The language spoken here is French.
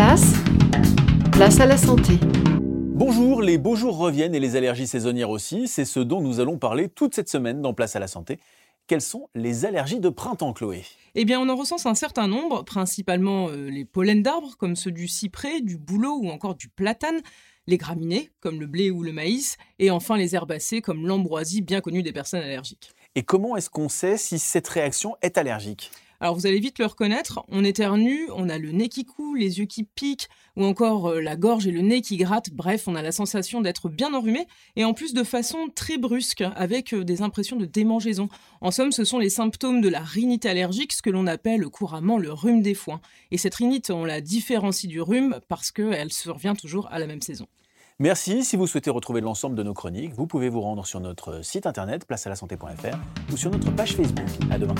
place, place à la santé. Bonjour, les beaux jours reviennent et les allergies saisonnières aussi. C'est ce dont nous allons parler toute cette semaine dans Place à la santé. Quelles sont les allergies de printemps, Chloé? Eh bien, on en recense un certain nombre, principalement euh, les pollens d'arbres, comme ceux du cyprès, du bouleau ou encore du platane, les graminées, comme le blé ou le maïs, et enfin les herbacées, comme l'ambroisie, bien connue des personnes allergiques. Et comment est-ce qu'on sait si cette réaction est allergique? Alors vous allez vite le reconnaître, on éternue, on a le nez qui coule, les yeux qui piquent, ou encore euh, la gorge et le nez qui grattent, bref, on a la sensation d'être bien enrhumé, et en plus de façon très brusque, avec euh, des impressions de démangeaison. En somme, ce sont les symptômes de la rhinite allergique, ce que l'on appelle couramment le rhume des foins. Et cette rhinite, on la différencie du rhume parce qu'elle survient toujours à la même saison. Merci. Si vous souhaitez retrouver l'ensemble de nos chroniques, vous pouvez vous rendre sur notre site internet placealasanté.fr ou sur notre page Facebook. À demain.